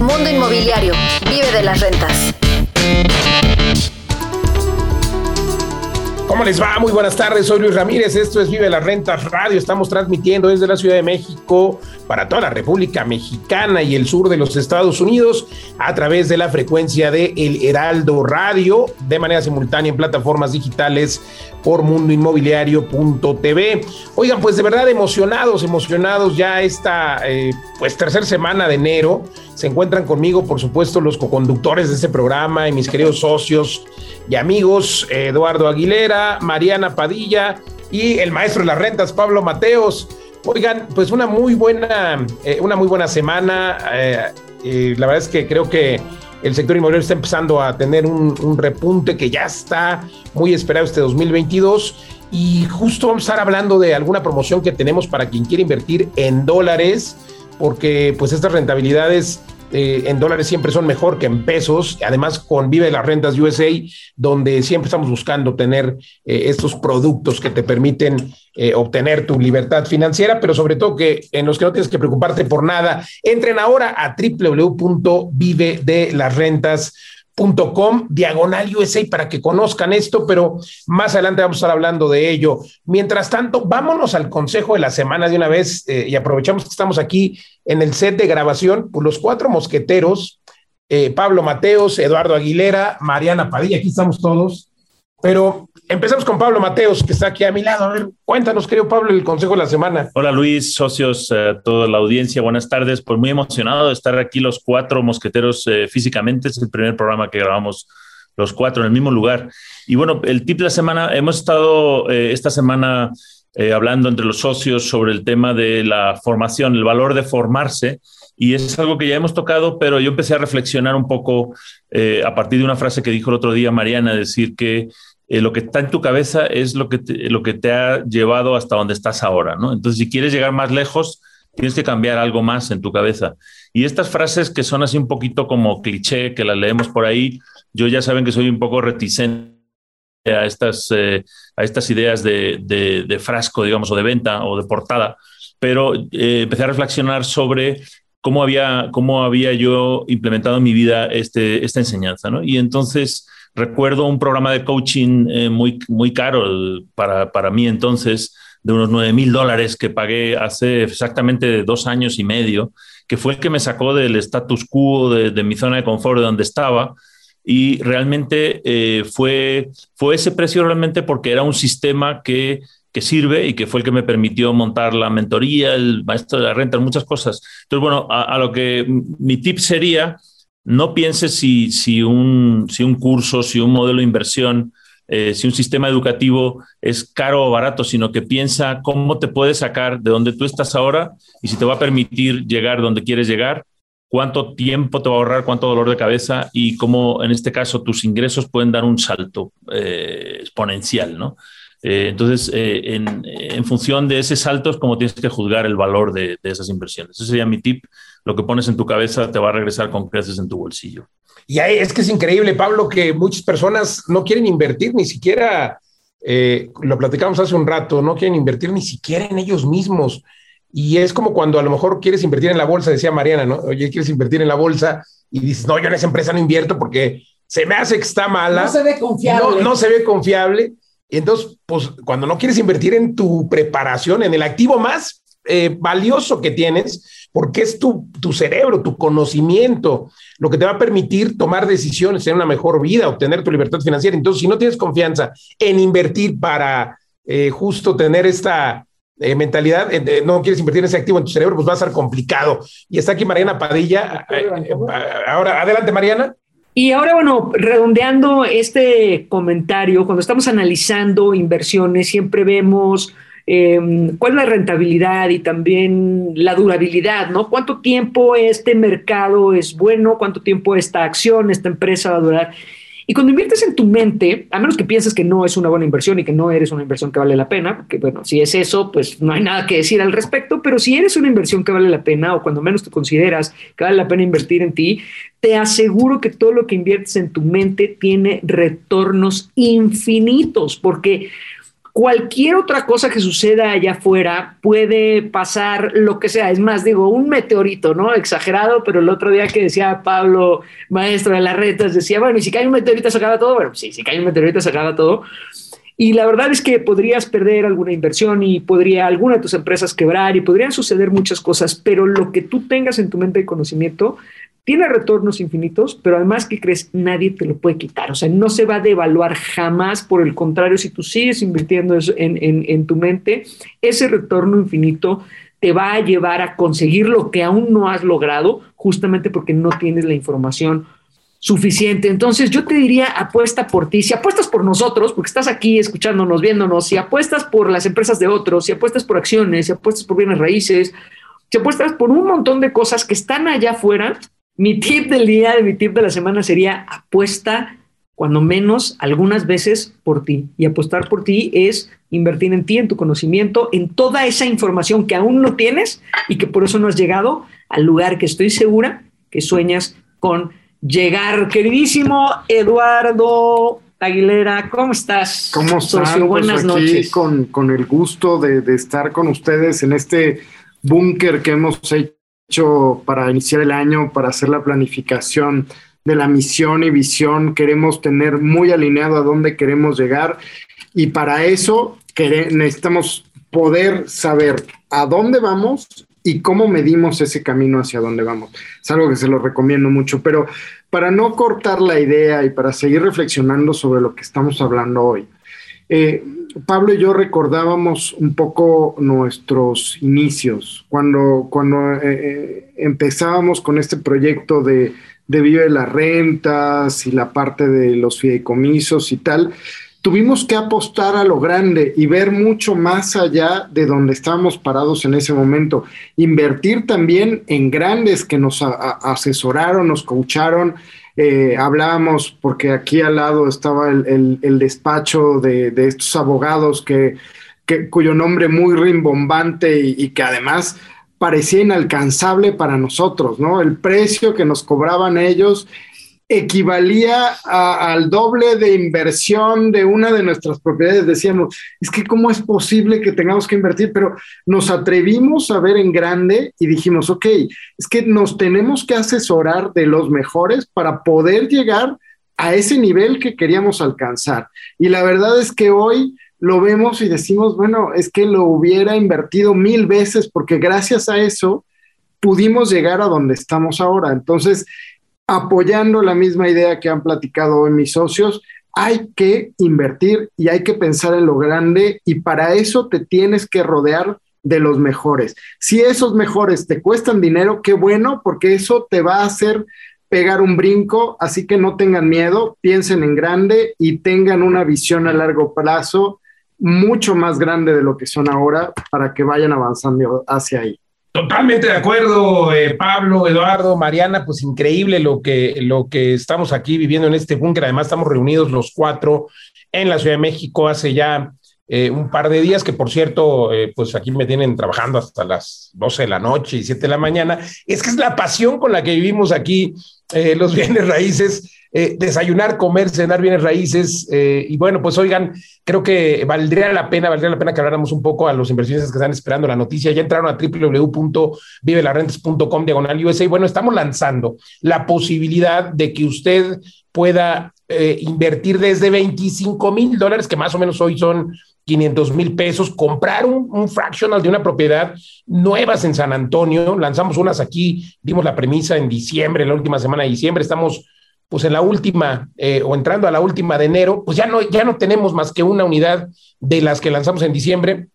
Mundo Inmobiliario. Vive de las rentas. ¿Cómo les va? Muy buenas tardes, soy Luis Ramírez, esto es Vive las Rentas Radio, estamos transmitiendo desde la Ciudad de México para toda la República Mexicana y el sur de los Estados Unidos a través de la frecuencia de El Heraldo Radio de manera simultánea en plataformas digitales por mundoinmobiliario.tv. Oigan, pues de verdad emocionados, emocionados ya esta eh, pues tercera semana de enero. Se encuentran conmigo, por supuesto, los coconductores de este programa y mis queridos socios y amigos, Eduardo Aguilera, Mariana Padilla y el maestro de las rentas, Pablo Mateos. Oigan, pues una muy buena, eh, una muy buena semana. Eh, la verdad es que creo que el sector inmobiliario está empezando a tener un, repunte que ya está muy esperado este 2022 y justo vamos a estar hablando de alguna promoción que tenemos para quien quiere invertir en dólares, porque pues estas rentabilidades eh, en dólares siempre son mejor que en pesos, además con Vive las Rentas USA, donde siempre estamos buscando tener eh, estos productos que te permiten eh, obtener tu libertad financiera, pero sobre todo que en los que no tienes que preocuparte por nada, entren ahora a www.vivedelasrentas.com Com, diagonal USA para que conozcan esto, pero más adelante vamos a estar hablando de ello. Mientras tanto, vámonos al consejo de la semana de una vez eh, y aprovechamos que estamos aquí en el set de grabación, por los cuatro mosqueteros, eh, Pablo Mateos, Eduardo Aguilera, Mariana Padilla, aquí estamos todos, pero Empezamos con Pablo Mateos, que está aquí a mi lado. A ver, cuéntanos, querido Pablo, el consejo de la semana. Hola Luis, socios, eh, toda la audiencia, buenas tardes. Pues muy emocionado de estar aquí los cuatro mosqueteros eh, físicamente. Es el primer programa que grabamos los cuatro en el mismo lugar. Y bueno, el tip de la semana, hemos estado eh, esta semana hablando entre los socios sobre el tema de la formación, el valor de formarse. Y es algo que ya hemos tocado, pero yo empecé a reflexionar un poco a partir de una frase que dijo el otro día Mariana, decir que eh, lo que está en tu cabeza es lo que, te, lo que te ha llevado hasta donde estás ahora, ¿no? Entonces, si quieres llegar más lejos, tienes que cambiar algo más en tu cabeza. Y estas frases que son así un poquito como cliché, que las leemos por ahí, yo ya saben que soy un poco reticente a estas, eh, a estas ideas de, de, frasco, digamos, o de venta o de portada, pero eh, empecé a reflexionar sobre cómo había, cómo había yo implementado en mi vida este, esta enseñanza, ¿no? Y entonces Recuerdo un programa de coaching eh, muy, muy caro para, para mí entonces, de unos 9 mil dólares que pagué hace exactamente dos años y medio, que fue el que me sacó del status quo de, mi zona de confort de donde estaba. Y realmente eh, fue, fue ese precio realmente porque era un sistema que, que sirve y que fue el que me permitió montar la mentoría, el maestro de la renta, muchas cosas. Entonces, bueno, a lo que mi tip sería no pienses si, un curso, si un modelo de inversión, eh, si un sistema educativo es caro o barato, sino que piensa cómo te puedes sacar de donde tú estás ahora y si te va a permitir llegar donde quieres llegar, cuánto tiempo te va a ahorrar, cuánto dolor de cabeza y cómo en este caso tus ingresos pueden dar un salto eh, exponencial, ¿no? Eh, entonces, en, función de ese salto es como tienes que juzgar el valor de, de esas inversiones. Ese sería mi tip lo que pones en tu cabeza te va a regresar con creces en tu bolsillo. Y es que es increíble, Pablo, que muchas personas no quieren invertir ni siquiera, eh, lo platicamos hace un rato, no quieren invertir ni siquiera en ellos mismos. Y es como cuando a lo mejor quieres invertir en la bolsa, decía Mariana, ¿no? Oye, quieres invertir en la bolsa y dices, no, yo en esa empresa no invierto porque se me hace que está mala. No se ve confiable. No, no se ve confiable. Y entonces, pues cuando no quieres invertir en tu preparación, en el activo más eh, valioso que tienes, porque es tu, tu cerebro, tu conocimiento, lo que te va a permitir tomar decisiones, tener una mejor vida, obtener tu libertad financiera. Entonces, si no tienes confianza en invertir para eh, justo tener esta eh, mentalidad, eh, no quieres invertir en ese activo en tu cerebro, pues va a ser complicado. Y está aquí Mariana Padilla. ahora, adelante, Mariana. Y ahora, bueno, redondeando este comentario, cuando estamos analizando inversiones, siempre vemos Em, cuál es la rentabilidad y también la durabilidad, ¿no? ¿Cuánto tiempo este mercado es bueno? ¿Cuánto tiempo esta acción, esta empresa va a durar? Y cuando inviertes en tu mente, a menos que pienses que no es una buena inversión y que no eres una inversión que vale la pena, porque bueno, si es eso, pues no hay nada que decir al respecto, pero si eres una inversión que vale la pena o cuando menos te consideras que vale la pena invertir en ti, te aseguro que todo lo que inviertes en tu mente tiene retornos infinitos, porque cualquier otra cosa que suceda allá afuera puede pasar lo que sea. Es más, digo, un meteorito, ¿no? Exagerado, pero el otro día que decía Pablo, maestro de las retas, decía, bueno, y si cae un meteorito se acaba todo. Bueno, sí, si cae un meteorito se acaba todo. Y la verdad es que podrías perder alguna inversión y podría alguna de tus empresas quebrar y podrían suceder muchas cosas, pero lo que tú tengas en tu mente de conocimiento tiene retornos infinitos, pero además que crees, nadie te lo puede quitar. O sea, no se va a devaluar jamás. Por el contrario, si tú sigues invirtiendo en, en, en tu mente, ese retorno infinito te va a llevar a conseguir lo que aún no has logrado, justamente porque no tienes la información suficiente. Entonces yo te diría, apuesta por ti, si apuestas por nosotros, porque estás aquí escuchándonos, viéndonos, si apuestas por las empresas de otros, si apuestas por acciones, si apuestas por bienes raíces, si apuestas por un montón de cosas que están allá afuera, mi tip del día, mi tip de la semana sería apuesta cuando menos algunas veces por ti. Y apostar por ti es invertir en ti, en tu conocimiento, en toda esa información que aún no tienes y que por eso no has llegado al lugar que estoy segura que sueñas con llegar. Queridísimo Eduardo Aguilera, ¿cómo estás? ¿Cómo estás? Pues Buenas noches. Con, con, el gusto de, de estar con ustedes en este búnker que hemos hecho para iniciar el año, para hacer la planificación de la misión y visión. Queremos tener muy alineado a dónde queremos llegar y para eso necesitamos poder saber a dónde vamos y cómo medimos ese camino hacia dónde vamos. Es algo que se lo recomiendo mucho, pero para no cortar la idea y para seguir reflexionando sobre lo que estamos hablando hoy, eh, Pablo y yo recordábamos un poco nuestros inicios, cuando, cuando eh, eh, empezábamos con este proyecto de, de Vive las Rentas y la parte de los fideicomisos y tal, tuvimos que apostar a lo grande y ver mucho más allá de donde estábamos parados en ese momento. Invertir también en grandes que nos asesoraron, nos coacharon, eh, hablábamos, porque aquí al lado estaba el, despacho de, estos abogados que, cuyo nombre muy rimbombante y, y, que además parecía inalcanzable para nosotros, ¿no? El precio que nos cobraban ellos equivalía al doble de inversión de una de nuestras propiedades. Decíamos, es que cómo es posible que tengamos que invertir, pero nos atrevimos a ver en grande y dijimos, ok, es que nos tenemos que asesorar de los mejores para poder llegar a ese nivel que queríamos alcanzar. Y la verdad es que hoy lo vemos y decimos, bueno, es que lo hubiera invertido mil veces porque gracias a eso pudimos llegar a donde estamos ahora. Entonces, apoyando la misma idea que han platicado hoy mis socios, hay que invertir y hay que pensar en lo grande y para eso te tienes que rodear de los mejores. Si esos mejores te cuestan dinero, qué bueno, porque eso te va a hacer pegar un brinco, así que no tengan miedo, piensen en grande y tengan una visión a largo plazo mucho más grande de lo que son ahora para que vayan avanzando hacia ahí. Totalmente de acuerdo, eh, Pablo, Eduardo, Mariana, pues increíble lo que, lo que estamos aquí viviendo en este búnker. Además, estamos reunidos los cuatro en la Ciudad de México hace ya eh, un par de días, que por cierto, eh, pues aquí me tienen trabajando hasta las 12 de la noche y 7 de la mañana. Es que es la pasión con la que vivimos aquí los bienes raíces eh, desayunar, comer, cenar bienes raíces. Eh, y bueno, pues oigan, creo que valdría la pena, valdría la pena que habláramos un poco a los inversionistas que están esperando la noticia. Ya entraron a www.vivelarentes.com diagonal USA. Y bueno, estamos lanzando la posibilidad de que usted pueda eh, invertir desde 25 mil dólares, que más o menos hoy son 500 mil pesos, comprar un, fractional de una propiedad nuevas en San Antonio. Lanzamos unas aquí, dimos la premisa en diciembre, la última semana de diciembre. Estamos pues en la última eh, o entrando a la última de enero, pues ya no, ya no tenemos más que una unidad de las que lanzamos en diciembre.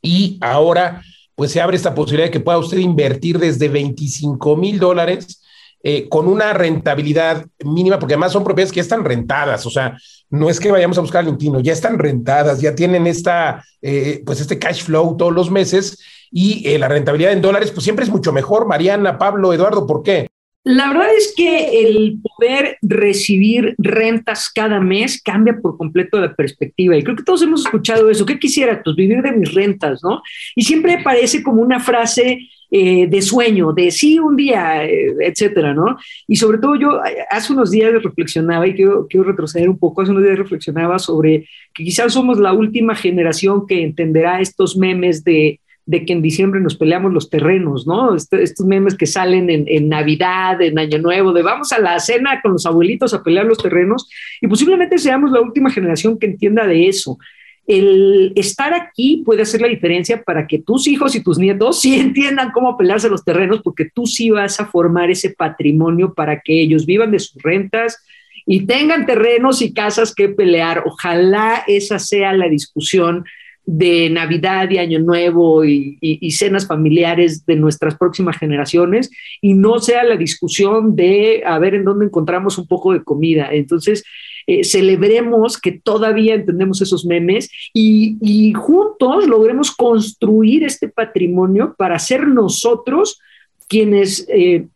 Y ahora pues se abre esta posibilidad de que pueda usted invertir desde 25 mil dólares eh, con una rentabilidad mínima, porque además son propiedades que ya están rentadas, o sea, no es que vayamos a buscar al intino, ya están rentadas, ya tienen esta, eh, pues este cash flow todos los meses. Y la rentabilidad en dólares, pues siempre es mucho mejor, Mariana, Pablo, Eduardo, ¿por qué? La verdad es que el poder recibir rentas cada mes cambia por completo la perspectiva. Y creo que todos hemos escuchado eso. ¿Qué quisiera? Pues vivir de mis rentas, ¿no? Y siempre parece como una frase eh, de sueño, de sí, un día, eh, etcétera, ¿no? Y sobre todo yo hace unos días reflexionaba, y quiero, quiero retroceder un poco, hace unos días reflexionaba sobre que quizás somos la última generación que entenderá estos memes de de que en diciembre nos peleamos los terrenos, ¿no? Este, estos memes que salen en, Navidad, en Año Nuevo, de vamos a la cena con los abuelitos a pelear los terrenos, y posiblemente seamos la última generación que entienda de eso. El estar aquí puede hacer la diferencia para que tus hijos y tus nietos sí entiendan cómo pelearse los terrenos, porque tú sí vas a formar ese patrimonio para que ellos vivan de sus rentas y tengan terrenos y casas que pelear. Ojalá esa sea la discusión de Navidad y Año Nuevo y, cenas familiares de nuestras próximas generaciones y no sea la discusión de a ver en dónde encontramos un poco de comida. Entonces, eh, celebremos que todavía entendemos esos memes y, juntos logremos construir este patrimonio para ser nosotros quienes eh,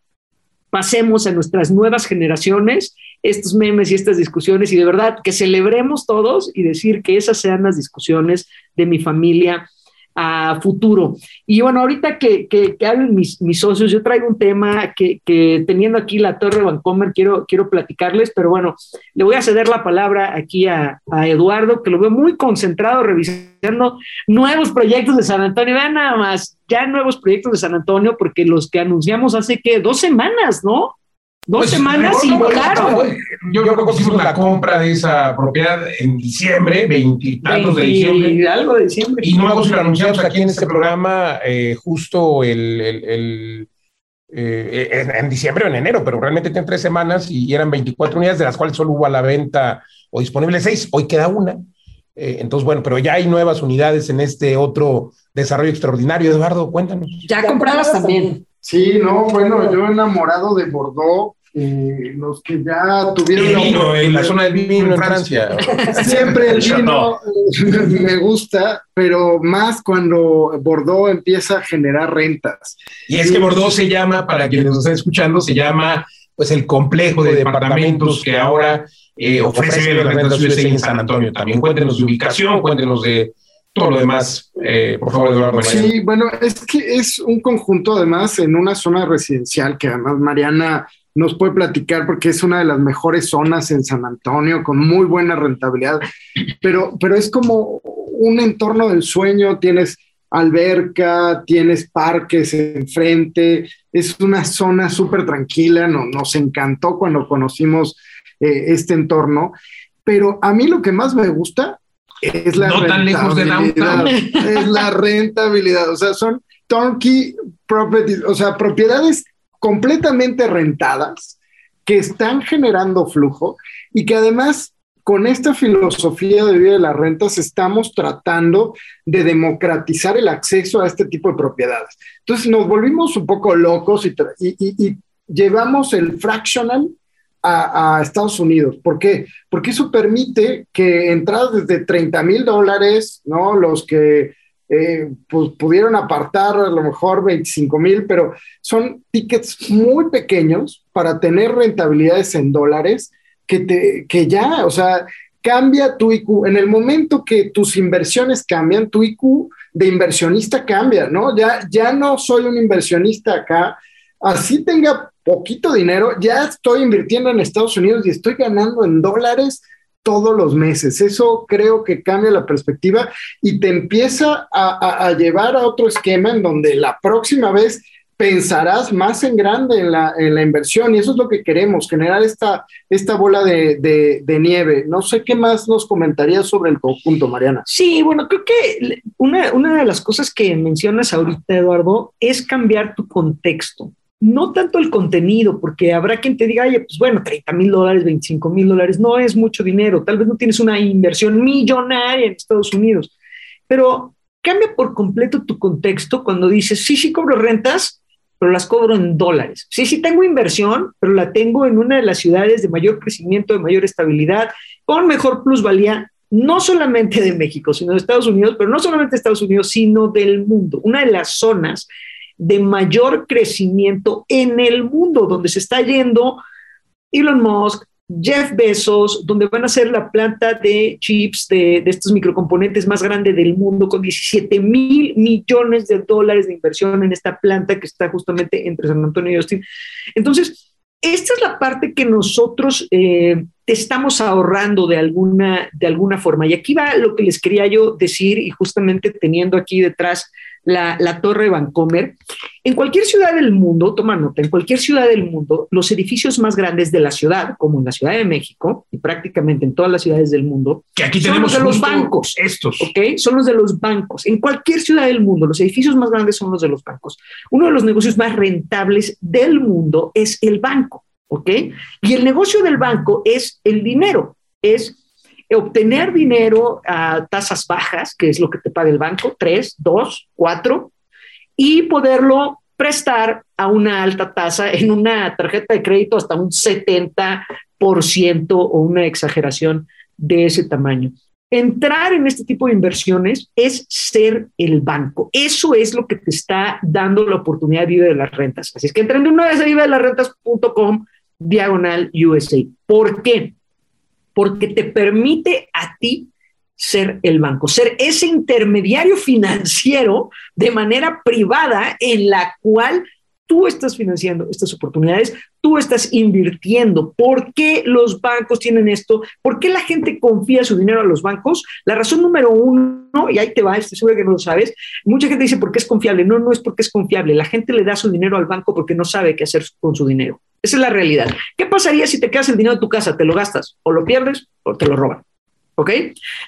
pasemos a nuestras nuevas generaciones estos memes y estas discusiones y de verdad que celebremos todos y decir que esas sean las discusiones de mi familia a futuro. Y bueno, ahorita que, que, hablen mis, mis, socios, yo traigo un tema que, que, teniendo aquí la Torre Vancomer quiero, quiero platicarles, pero bueno, le voy a ceder la palabra aquí a, a, Eduardo, que lo veo muy concentrado revisando nuevos proyectos de San Antonio. Vean nada más, ya nuevos proyectos de San Antonio, porque los que anunciamos hace que dos semanas, ¿no? Dos pues, semanas y volaron. Yo, creo que hicimos la compra de esa propiedad en diciembre, veintitantos de diciembre. Algo de diciembre. Y luego se lo anunciamos aquí en este programa eh, justo el, el, eh, en, diciembre o en enero, pero realmente tiene tres semanas y eran 24 unidades, de las cuales solo hubo a la venta o disponible seis. Hoy queda una. Eh, entonces, bueno, pero ya hay nuevas unidades en este otro desarrollo extraordinario. Eduardo, cuéntanos. Ya, compradas también. Sí, no, bueno, yo enamorado de Bordeaux, eh, los que ya tuvieron... El vino, en la zona del vino en Francia. Siempre el vino eh, me gusta, pero más cuando Bordeaux empieza a generar rentas. Y es que Bordeaux se llama, para quienes nos estén escuchando, se llama pues el complejo de departamentos que ahora eh, ofrece la renta en San Antonio. También cuéntenos de ubicación, cuéntenos de todo lo demás, por favor, Eduardo. Sí, bueno, es que es un conjunto además en una zona residencial que además Mariana nos puede platicar porque es una de las mejores zonas en San Antonio con muy buena rentabilidad, pero, pero es como un entorno del sueño, tienes alberca, tienes parques enfrente, es una zona súper tranquila, no, nos encantó cuando conocimos eh, este entorno, pero a mí lo que más me gusta es la no tan lejos de. Es la rentabilidad, o sea, son turnkey properties, o sea, propiedades completamente rentadas, que están generando flujo y que además con esta filosofía de vida de las rentas estamos tratando de democratizar el acceso a este tipo de propiedades. Entonces nos volvimos un poco locos y, llevamos el fractional a, Estados Unidos. ¿Por qué? Porque eso permite que entradas desde 30 mil dólares, ¿no? Los que eh, pues pudieron apartar a lo mejor 25 mil, pero son tickets muy pequeños para tener rentabilidades en dólares que, te, que ya, o sea, cambia tu IQ. En el momento que tus inversiones cambian, tu IQ de inversionista cambia, ¿no? Ya, ya no soy un inversionista acá, así tenga poquito dinero, ya estoy invirtiendo en Estados Unidos y estoy ganando en dólares todos los meses. Eso creo que cambia la perspectiva y te empieza a, llevar a otro esquema en donde la próxima vez pensarás más en grande en la, en la inversión y eso es lo que queremos, generar esta, esta bola de, nieve. No sé qué más nos comentarías sobre el conjunto, Mariana. Sí, bueno, creo que una, una de las cosas que mencionas ahorita, Eduardo, es cambiar tu contexto no tanto el contenido, porque habrá quien te diga, oye, pues bueno, 30 mil dólares, 25 mil dólares, no es mucho dinero, tal vez no tienes una inversión millonaria en Estados Unidos, pero cambia por completo tu contexto cuando dices, sí, sí cobro rentas, pero las cobro en dólares. Sí, sí tengo inversión, pero la tengo en una de las ciudades de mayor crecimiento, de mayor estabilidad, con mejor plusvalía, no solamente de México, sino de Estados Unidos, pero no solamente de Estados Unidos, sino del mundo. Una de las zonas de mayor crecimiento en el mundo, donde se está yendo Elon Musk, Jeff Bezos, donde van a ser la planta de chips de, estos microcomponentes más grande del mundo, con 17 mil millones de dólares de inversión en esta planta que está justamente entre San Antonio y Austin. Entonces, esta es la parte que nosotros eh, estamos ahorrando de alguna, de alguna forma. Y aquí va lo que les quería yo decir, y justamente teniendo aquí detrás la, Torre Vancomer. En cualquier ciudad del mundo, toma nota, en cualquier ciudad del mundo, los edificios más grandes de la ciudad, como en la Ciudad de México y prácticamente en todas las ciudades del mundo, que aquí son los de los bancos. Estos. ¿Ok? Son los de los bancos. En cualquier ciudad del mundo, los edificios más grandes son los de los bancos. Uno de los negocios más rentables del mundo es el banco. ¿Ok? Y el negocio del banco es el dinero, es obtener dinero a tasas bajas, que es lo que te paga el banco, 3, 2, 4, y poderlo prestar a una alta tasa en una tarjeta de crédito hasta un 70% o una exageración de ese tamaño. Entrar en este tipo de inversiones es ser el banco. Eso es lo que te está dando la oportunidad de vivir de las rentas. Así es que entren de una vez a vive diagonal USA. ¿Por qué? Porque te permite a ti ser el banco, ser ese intermediario financiero de manera privada en la cual tú estás financiando estas oportunidades, tú estás invirtiendo. ¿Por qué los bancos tienen esto? ¿Por qué la gente confía su dinero a los bancos? La razón número uno, y ahí te va, estoy seguro que no lo sabes, mucha gente dice, ¿por qué es confiable? No, no es porque es confiable. La gente le da su dinero al banco porque no sabe qué hacer con su dinero. Esa es la realidad. ¿Qué pasaría si te quedas el dinero de tu casa? ¿Te lo gastas o lo pierdes o te lo roban? ¿Ok?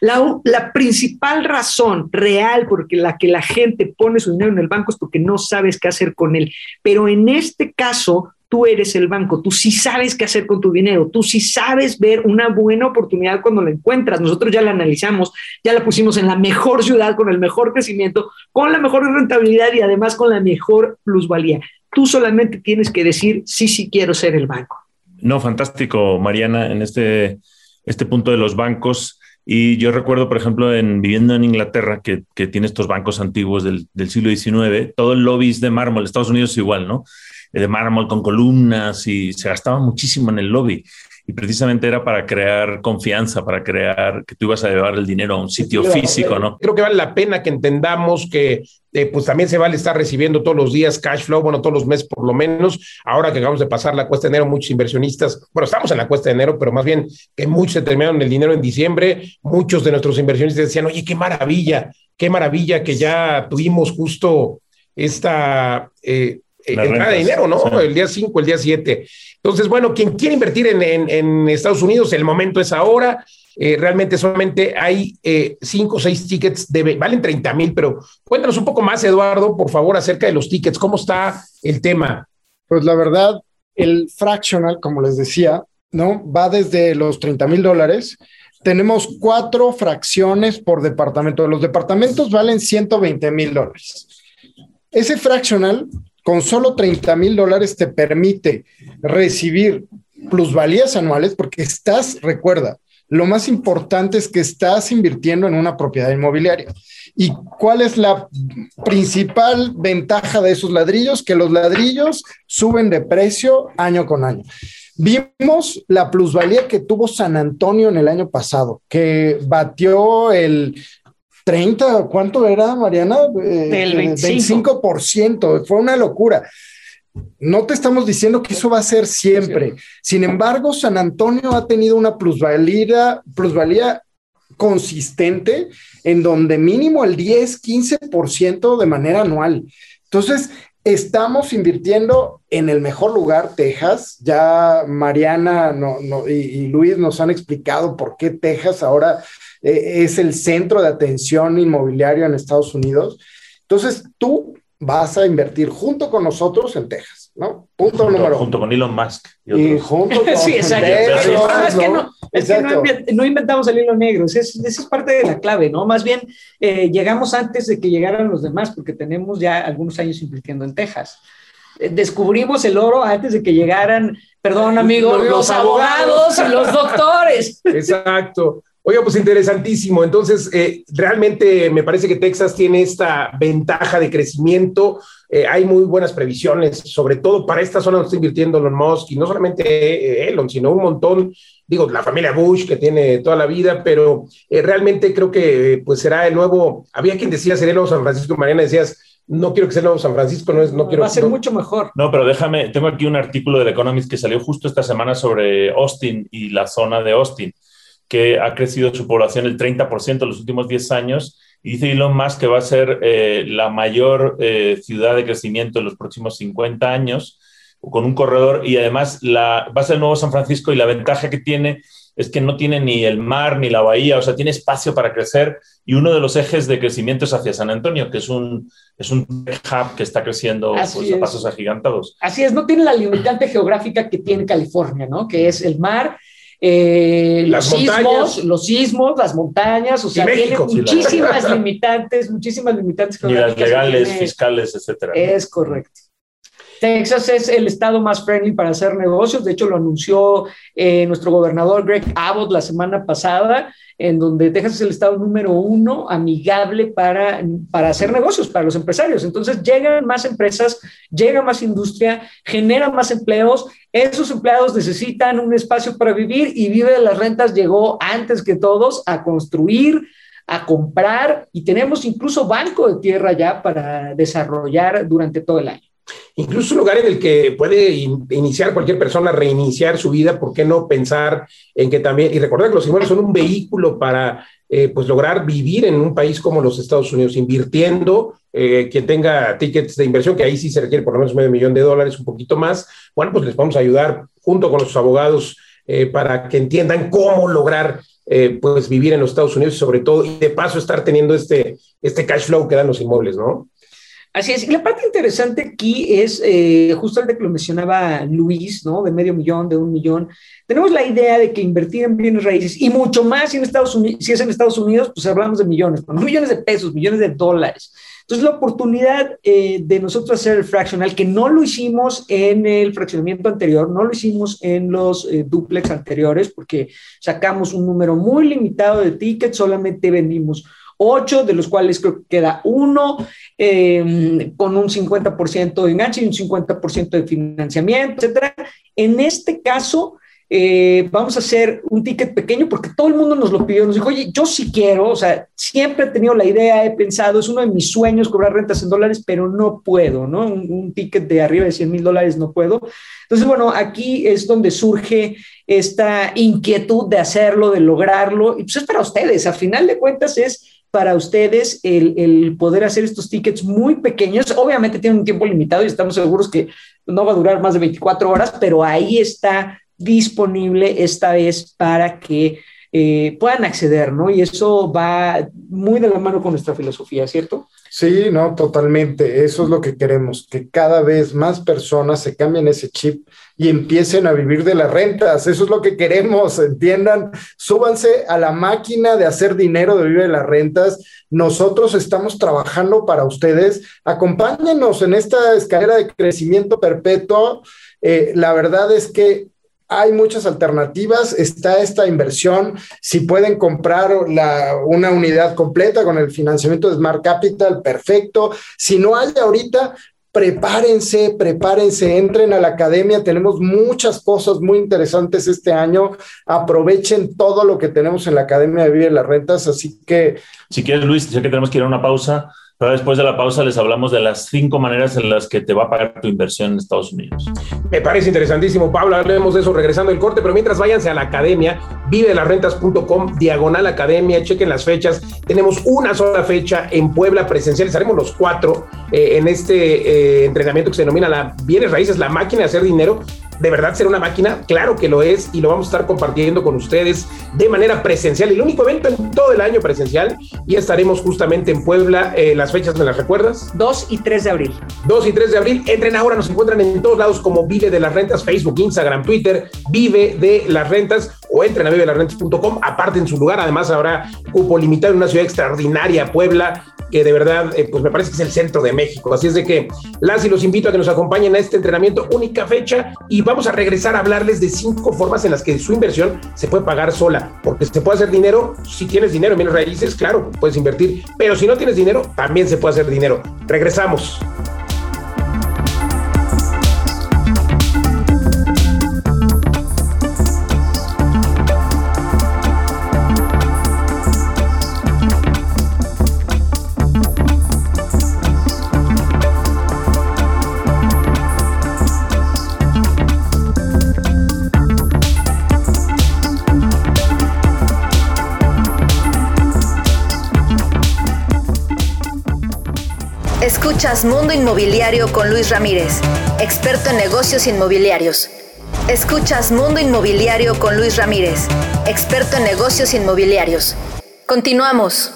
La, la, principal razón real por la que la gente pone su dinero en el banco es porque no sabes qué hacer con él. Pero en este caso, tú eres el banco, tú sí sabes qué hacer con tu dinero, tú sí sabes ver una buena oportunidad cuando la encuentras. Nosotros ya la analizamos, ya la pusimos en la mejor ciudad, con el mejor crecimiento, con la mejor rentabilidad y además con la mejor plusvalía. Tú solamente tienes que decir, sí, sí quiero ser el banco. No, fantástico, Mariana, en este, este punto de los bancos. Y yo recuerdo, por ejemplo, en viviendo en Inglaterra, que, que tiene estos bancos antiguos del, del, siglo XIX, todo el lobby es de mármol, Estados Unidos igual, ¿no? De mármol con columnas y se gastaba muchísimo en el lobby y precisamente era para crear confianza, para crear que tú ibas a llevar el dinero a un sitio físico, ¿no? Creo que vale la pena que entendamos que eh, pues también se vale estar recibiendo todos los días cash flow, bueno, todos los meses por lo menos. Ahora que acabamos de pasar la cuesta de enero, muchos inversionistas, bueno, estamos en la cuesta de enero, pero más bien que muchos se terminaron el dinero en diciembre. Muchos de nuestros inversionistas decían, oye, qué maravilla, qué maravilla que ya tuvimos justo esta... Eh, entrada de dinero, ¿no? El día 5, el día 7. Entonces, bueno, quien quiere invertir en, Estados Unidos, el momento es ahora. Eh, realmente solamente hay eh, cinco o seis tickets, de, valen 30 mil, pero cuéntanos un poco más, Eduardo, por favor, acerca de los tickets. ¿Cómo está el tema? Pues la verdad, el fractional, como les decía, ¿no? Va desde los 30 mil dólares. Tenemos cuatro fracciones por departamento. Los departamentos valen 120 mil dólares. Ese fractional con solo 30 mil dólares te permite recibir plusvalías anuales porque estás, recuerda, lo más importante es que estás invirtiendo en una propiedad inmobiliaria. ¿Y cuál es la principal ventaja de esos ladrillos? Que los ladrillos suben de precio año con año. Vimos la plusvalía que tuvo San Antonio en el año pasado, que batió el 30, ¿cuánto era, Mariana? Eh, el 25. 25%, fue una locura. No te estamos diciendo que eso va a ser siempre. Sin embargo, San Antonio ha tenido una plusvalía, plusvalía consistente en donde mínimo el 10, 15% de manera anual. Entonces, estamos invirtiendo en el mejor lugar, Texas. Ya Mariana y Luis nos han explicado por qué Texas ahora eh, es el centro de atención inmobiliaria en Estados Unidos. Entonces, tú vas a invertir junto con nosotros en Texas, ¿no? Punto número uno. Junto con Elon Musk. Y, junto con sí, exacto. es que, no, es que no, inventamos el hilo negro, esa es, es, parte de la clave, ¿no? Más bien, eh, llegamos antes de que llegaran los demás, porque tenemos ya algunos años invirtiendo en Texas eh, descubrimos el oro antes de que llegaran, perdón amigo, los, abogados y los doctores. Exacto. Oiga, pues interesantísimo. Entonces, eh, realmente me parece que Texas tiene esta ventaja de crecimiento. Eh, hay muy buenas previsiones, sobre todo para esta zona donde está invirtiendo Elon Musk, y no solamente eh, Elon, sino un montón, digo, la familia Bush que tiene toda la vida, pero eh, realmente creo que pues será el nuevo, había quien decía sería el nuevo San Francisco, Mariana decías, no quiero que sea el nuevo San Francisco, no, es, no quiero... Va a ser mucho mejor. No, pero déjame, tengo aquí un artículo del Economist que salió justo esta semana sobre Austin y la zona de Austin, que ha crecido su población el 30% en los últimos 10 años dice Elon Musk que va a ser eh, la mayor eh, ciudad de crecimiento en los próximos 50 años, con un corredor, y además la, va a ser el nuevo San Francisco y la ventaja que tiene es que no tiene ni el mar ni la bahía, o sea, tiene espacio para crecer y uno de los ejes de crecimiento es hacia San Antonio, que es un, es un hub que está creciendo pues, a pasos agigantados. Así es, no tiene la limitante geográfica que tiene California, ¿no? Que es el mar eh, los sismos, los sismos, las montañas, o sea, tiene muchísimas limitantes, muchísimas limitantes. Y las legales, fiscales, etcétera. Es correcto. Texas es el estado más friendly para hacer negocios. De hecho, lo anunció eh, nuestro gobernador Greg Abbott la semana pasada, en donde Texas es el estado número uno amigable para, para hacer negocios, para los empresarios. Entonces, llegan más empresas, llega más industria, generan más empleos. Esos empleados necesitan un espacio para vivir y Vive de las Rentas llegó antes que todos a construir a comprar y tenemos incluso banco de tierra ya para desarrollar durante todo el año. Incluso un lugar en el que puede iniciar cualquier persona, reiniciar su vida, ¿por qué no pensar en que también, y recordar que los inmuebles son un vehículo para eh, pues lograr vivir en un país como los Estados Unidos, invirtiendo, eh, quien tenga tickets de inversión, que ahí sí se requiere por lo menos medio millón de dólares, un poquito más, bueno, pues les vamos a ayudar junto con los abogados eh, para que entiendan cómo lograr pues vivir en los Estados Unidos y sobre todo, y de paso estar teniendo este, este cash flow que dan los inmuebles, ¿no? Así es. Y la parte interesante aquí es eh, justo el de que lo mencionaba Luis, ¿no? De medio millón, de un millón. Tenemos la idea de que invertir en bienes raíces y mucho más si, en Estados Unidos, si es en Estados Unidos, pues hablamos de millones, no millones de pesos, millones de dólares. Entonces, la oportunidad eh, de nosotros hacer el fraccional, que no lo hicimos en el fraccionamiento anterior, no lo hicimos en los eh, duplex anteriores, porque sacamos un número muy limitado de tickets, solamente vendimos ocho, de los cuales creo que queda uno em, con un 50% de enganche y un 50% de financiamiento, etcétera. En este caso, eh, vamos a hacer un ticket pequeño porque todo el mundo nos lo pidió, nos dijo, oye, yo sí quiero, o sea, siempre he tenido la idea, he pensado, es uno de mis sueños cobrar rentas en dólares, pero no puedo, ¿no? Un, ticket de arriba de 100 mil dólares no puedo. Entonces, bueno, aquí es donde surge esta inquietud de hacerlo, de lograrlo, y pues es para ustedes, a final de cuentas es para ustedes el, poder hacer estos tickets muy pequeños. Obviamente tienen un tiempo limitado y estamos seguros que no va a durar más de 24 horas, pero ahí está disponible esta vez para que eh, puedan acceder, ¿no? Y eso va muy de la mano con nuestra filosofía, ¿cierto? Sí, no, totalmente. Eso es lo que queremos, que cada vez más personas se cambien ese chip y empiecen a vivir de las rentas. Eso es lo que queremos, entiendan. Súbanse a la máquina de hacer dinero de vivir de las rentas. Nosotros estamos trabajando para ustedes. Acompáñenos en esta escalera de crecimiento perpetuo. Eh, la verdad es que hay muchas alternativas, está esta inversión, si pueden comprar una unidad completa con el financiamiento de Smart Capital, perfecto. Si no hay ahorita, prepárense, prepárense, entren a la academia, tenemos muchas cosas muy interesantes este año, aprovechen todo lo que tenemos en la Academia de Vive las Rentas, así que... Si quieres, Luis, sé que tenemos que ir a una pausa. Pero después de la pausa les hablamos de las cinco maneras en las que te va a pagar tu inversión en Estados Unidos. Me parece interesantísimo, Pablo. Hablemos de eso regresando el corte, pero mientras váyanse a la academia, vivelasrentas.com, diagonal academia, chequen las fechas. Tenemos una sola fecha en Puebla presencial, estaremos los cuatro eh, en este eh, entrenamiento que se denomina la Bienes Raíces, la máquina de hacer dinero de verdad ser una máquina? Claro que lo es y lo vamos a estar compartiendo con ustedes de manera presencial. El único evento en todo el año presencial y estaremos justamente en Puebla. Eh, ¿Las fechas me las recuerdas? 2 y 3 de abril. 2 y 3 de abril. Entren ahora, nos encuentran en todos lados como Vive de las Rentas, Facebook, Instagram, Twitter, Vive de las Rentas o entren a vivelasrentas.com, aparten su lugar. Además, habrá cupo limitado en una ciudad extraordinaria, Puebla, que de verdad, eh, pues me parece que es el centro de México. Así es de que, las y los invito a que nos acompañen a este entrenamiento, única fecha, y vamos a regresar a hablarles de cinco formas en las que su inversión se puede pagar sola, porque se puede hacer dinero, si tienes dinero en bienes raíces, claro, puedes invertir, pero si no tienes dinero, también se puede hacer dinero. Regresamos. Escuchas Mundo Inmobiliario con Luis Ramírez, experto en negocios inmobiliarios. Escuchas Mundo Inmobiliario con Luis Ramírez, experto en negocios inmobiliarios. Continuamos.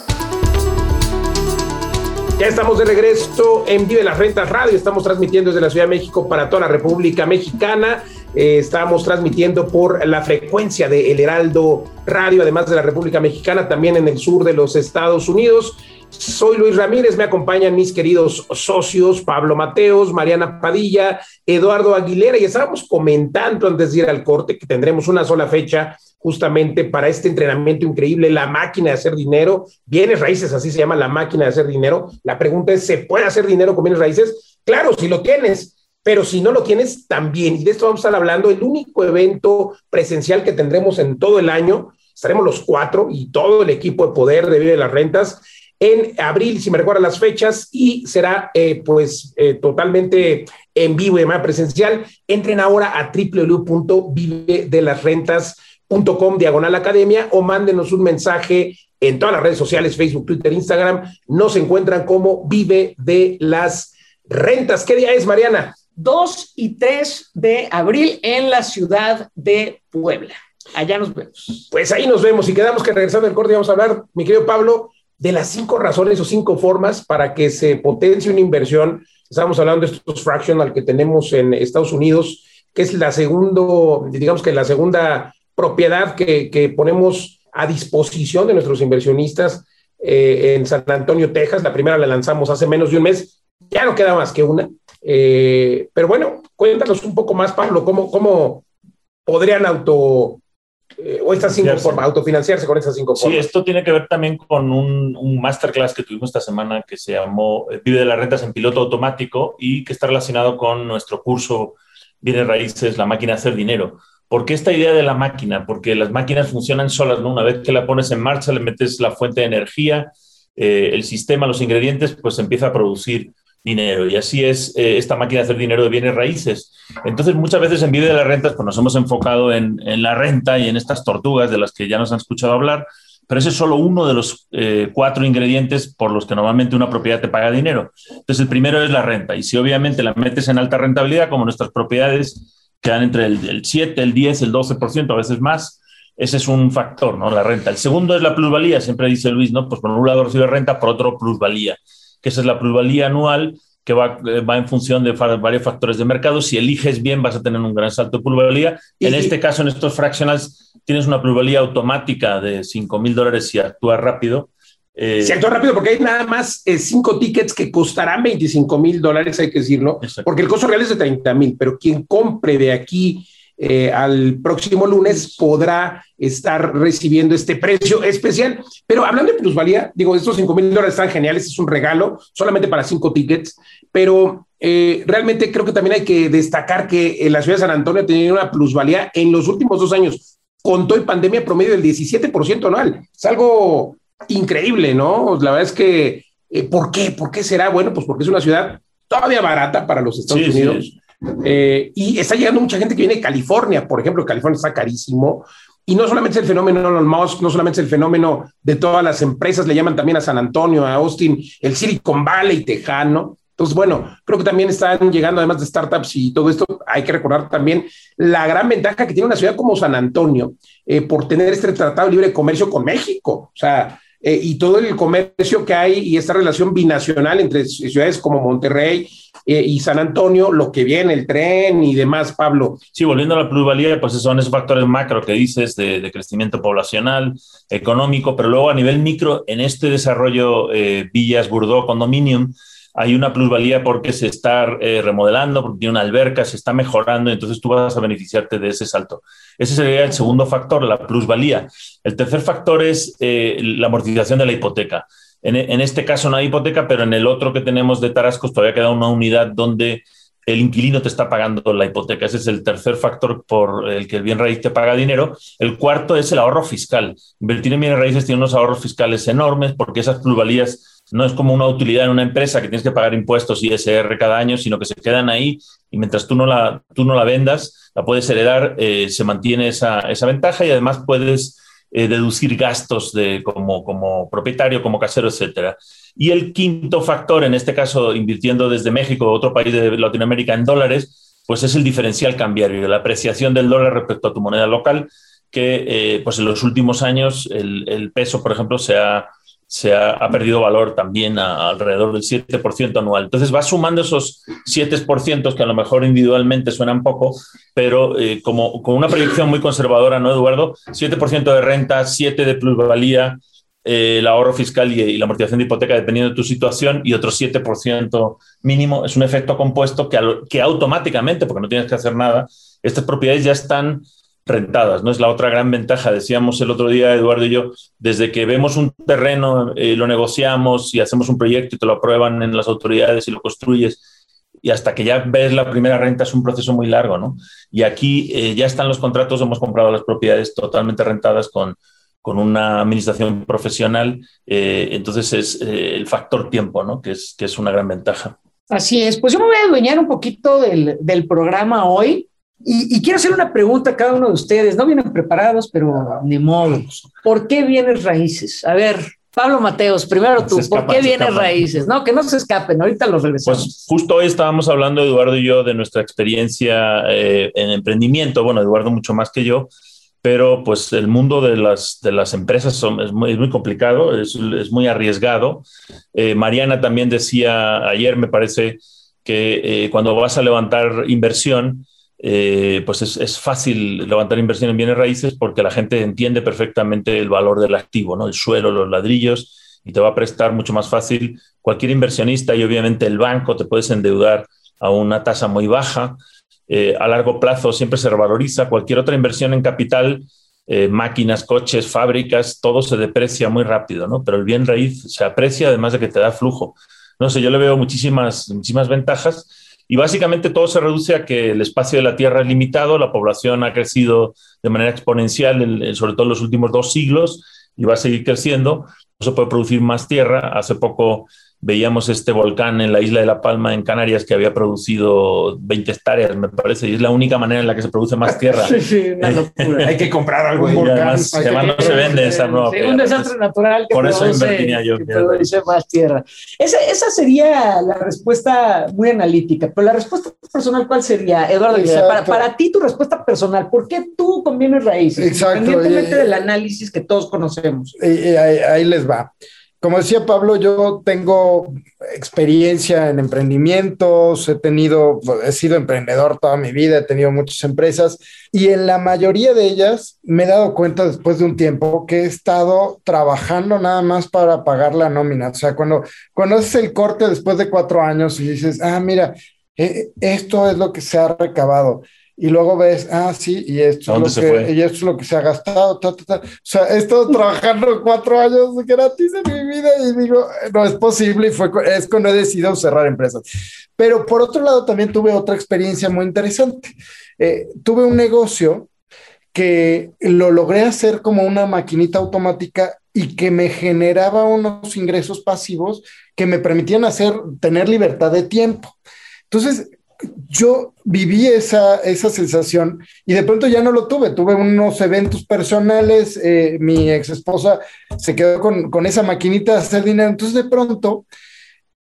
Ya estamos de regreso en Vive las Rentas Radio. Estamos transmitiendo desde la Ciudad de México para toda la República Mexicana. Eh, estamos transmitiendo por la frecuencia de El Heraldo Radio, además de la República Mexicana, también en el sur de los Estados Unidos. Soy Luis Ramírez, me acompañan mis queridos socios Pablo Mateos, Mariana Padilla, Eduardo Aguilera y estábamos comentando antes de ir al corte que tendremos una sola fecha justamente para este entrenamiento increíble, la máquina de hacer dinero, bienes raíces, así se llama la máquina de hacer dinero. La pregunta es, ¿se puede hacer dinero con bienes raíces? Claro, si lo tienes, pero si no lo tienes, también. Y de esto vamos a estar hablando, el único evento presencial que tendremos en todo el año, estaremos los cuatro y todo el equipo de poder de Vive las Rentas en abril, si me recuerdan las fechas, y será eh, pues eh, totalmente en vivo y de manera presencial. Entren ahora a www.vivedelasrentas.com diagonal academia o mándenos un mensaje en todas las redes sociales, Facebook, Twitter, Instagram. Nos encuentran como Vive de las Rentas. ¿Qué día es, Mariana? 2 y 3 de abril en la ciudad de Puebla. Allá nos vemos. Pues ahí nos vemos y quedamos que regresando al corte vamos a hablar, mi querido Pablo, de las cinco razones o cinco formas para que se potencie una inversión. Estamos hablando de estos fractional que tenemos en Estados Unidos, que es la segundo, digamos que la segunda propiedad que, ponemos a disposición de nuestros inversionistas eh, en San Antonio, Texas. La primera la lanzamos hace menos de un mes, ya no queda más que una. Eh, pero bueno, cuéntanos un poco más, Pablo, cómo, cómo podrían auto eh, o estas cinco formas, autofinanciarse con estas cinco formas. Sí, esto tiene que ver también con un, un, masterclass que tuvimos esta semana que se llamó eh, Vive de las rentas en piloto automático y que está relacionado con nuestro curso Viene Raíces, la máquina hacer dinero. ¿Por qué esta idea de la máquina? Porque las máquinas funcionan solas, ¿no? Una vez que la pones en marcha, le metes la fuente de energía, eh, el sistema, los ingredientes, pues empieza a producir dinero. Y así es eh, esta máquina de hacer dinero de bienes raíces. Entonces, muchas veces en Vive de las Rentas, pues nos hemos enfocado en, la renta y en estas tortugas de las que ya nos han escuchado hablar, pero ese es solo uno de los eh, cuatro ingredientes por los que normalmente una propiedad te paga dinero. Entonces, el primero es la renta. Y si obviamente la metes en alta rentabilidad, como nuestras propiedades quedan entre el, el 7, el 10, el 12%, a veces más, ese es un factor, ¿no? La renta. El segundo es la plusvalía, siempre dice Luis, ¿no? Pues por un lado recibe renta, por otro plusvalía que esa es la plusvalía anual que va, eh, va, en función de varios factores de mercado. Si eliges bien, vas a tener un gran salto de plusvalía. En este caso, en estos fractionals, tienes una plusvalía automática de 5 mil dólares si actúas rápido. Eh, si actúas rápido, porque hay nada más eh, cinco tickets que costarán 25 mil dólares, hay que decirlo, porque el costo real es de 30 mil, pero quien compre de aquí eh, al próximo lunes podrá estar recibiendo este precio especial. Pero hablando de plusvalía, digo, estos 5 mil dólares están geniales, es un regalo solamente para cinco tickets, pero eh, realmente creo que también hay que destacar que en la ciudad de San Antonio ha tenido una plusvalía en los últimos dos años, con todo y pandemia promedio del 17% anual. Es algo increíble, ¿no? La verdad es que, eh, ¿por qué? ¿Por qué será? Bueno, pues porque es una ciudad todavía barata para los Estados Unidos. Eh, y está llegando mucha gente que viene de California, por ejemplo, California está carísimo. Y no solamente es el fenómeno Elon Musk, no solamente es el fenómeno de todas las empresas, le llaman también a San Antonio, a Austin, el Silicon Valley tejano. Entonces, bueno, creo que también están llegando, además de startups y todo esto, hay que recordar también la gran ventaja que tiene una ciudad como San Antonio eh, por tener este tratado de libre comercio con México. O sea, eh, y todo el comercio que hay y esta relación binacional entre ciudades como Monterrey eh, y San Antonio, lo que viene, el tren y demás, Pablo. Sí, volviendo a la plusvalía, pues son esos factores macro que dices de, crecimiento poblacional, económico, pero luego a nivel micro, en este desarrollo eh, Villas, Burdó, Condominium, hay una plusvalía porque se está eh, remodelando, porque tiene una alberca, se está mejorando, entonces tú vas a beneficiarte de ese salto. Ese sería el segundo factor, la plusvalía. El tercer factor es eh, la amortización de la hipoteca. En, en, este caso no hay hipoteca, pero en el otro que tenemos de Tarascos todavía queda una unidad donde el inquilino te está pagando la hipoteca. Ese es el tercer factor por el que el bien raíz te paga dinero. El cuarto es el ahorro fiscal. Invertir en bienes raíces tiene unos ahorros fiscales enormes porque esas plusvalías no es como una utilidad en una empresa que tienes que pagar impuestos y ISR cada año, sino que se quedan ahí y mientras tú no la, tú no la vendas, la puedes heredar, eh, se mantiene esa, esa, ventaja y además puedes eh, deducir gastos de, como, como propietario, como casero, etcétera. Y el quinto factor, en este caso invirtiendo desde México o otro país de Latinoamérica en dólares, pues es el diferencial cambiario, la apreciación del dólar respecto a tu moneda local, que eh, pues en los últimos años el, el peso, por ejemplo, se ha se ha, perdido valor también alrededor del 7% anual. Entonces va sumando esos 7% que a lo mejor individualmente suenan poco, pero eh, como con una proyección muy conservadora, ¿no, Eduardo? 7% de renta, 7% de plusvalía, eh, el ahorro fiscal y, la amortización de hipoteca dependiendo de tu situación y otro 7% mínimo, es un efecto compuesto que, que automáticamente, porque no tienes que hacer nada, estas propiedades ya están rentadas, ¿no? Es la otra gran ventaja. Decíamos el otro día, Eduardo y yo, desde que vemos un terreno, eh, lo negociamos y hacemos un proyecto y te lo aprueban en las autoridades y lo construyes, y hasta que ya ves la primera renta es un proceso muy largo, ¿no? Y aquí eh, ya están los contratos, hemos comprado las propiedades totalmente rentadas con, con una administración profesional, eh, entonces es el factor tiempo, ¿no? Que es, que es una gran ventaja. Así es, pues yo me voy a adueñar un poquito del, del programa hoy. Y, quiero hacer una pregunta a cada uno de ustedes. No vienen preparados, pero ni modo. ¿Por qué vienes raíces? A ver, Pablo Mateos, primero tú, ¿por qué vienes raíces? No, que no se escapen, ahorita los regresamos. Pues justo hoy estábamos hablando, Eduardo y yo, de nuestra experiencia eh, en emprendimiento. Bueno, Eduardo mucho más que yo, pero pues el mundo de las, de las empresas es, muy, complicado, es, muy arriesgado. Eh, Mariana también decía ayer, me parece, que eh, cuando vas a levantar inversión, eh, pues es, fácil levantar inversión en bienes raíces porque la gente entiende perfectamente el valor del activo, ¿no? el suelo, los ladrillos, y te va a prestar mucho más fácil cualquier inversionista y obviamente el banco te puedes endeudar a una tasa muy baja. Eh, a largo plazo siempre se revaloriza. Cualquier otra inversión en capital, eh, máquinas, coches, fábricas, todo se deprecia muy rápido, ¿no? Pero el bien raíz se aprecia además de que te da flujo. No sé, yo le veo muchísimas, muchísimas ventajas y básicamente todo se reduce a que el espacio de la Tierra es limitado, la población ha crecido de manera exponencial, sobre todo en los últimos dos siglos, y va a seguir creciendo. No se puede producir más tierra. Hace poco veíamos este volcán en la isla de La Palma, en Canarias, que había producido 20 hectáreas, me parece, y es la única manera en la que se produce más tierra. Sí, sí, una locura. Hay que comprar algún volcán. Además, además no se vende esa nueva. Sí, un desastre natural que Por eso invertiría yo. Que produce más tierra. Esa, esa, sería la respuesta muy analítica, pero la respuesta personal, ¿cuál sería, Eduardo? Para, para, ti, tu respuesta personal, ¿por qué tú convienes raíces? Exacto. Independientemente del análisis que todos conocemos. ahí, ahí les va. Como decía Pablo, yo tengo experiencia en emprendimientos, he tenido, he sido emprendedor toda mi vida, he tenido muchas empresas y en la mayoría de ellas me he dado cuenta después de un tiempo que he estado trabajando nada más para pagar la nómina. O sea, cuando, cuando haces el corte después de cuatro años y dices, ah, mira, eh, esto es lo que se ha recabado y luego ves, ah, sí, y esto, es lo, que, y esto es lo que se ha gastado. O sea, he estado trabajando cuatro años gratis en mi vida y digo, no es posible y fue, es cuando he decidido cerrar empresas. Pero por otro lado, también tuve otra experiencia muy interesante. Eh, tuve un negocio que lo logré hacer como una maquinita automática y que me generaba unos ingresos pasivos que me permitían hacer, tener libertad de tiempo. Entonces, yo viví esa, esa sensación y de pronto ya no lo tuve. Tuve unos eventos personales, eh, mi ex esposa se quedó con, esa maquinita de hacer dinero. Entonces de pronto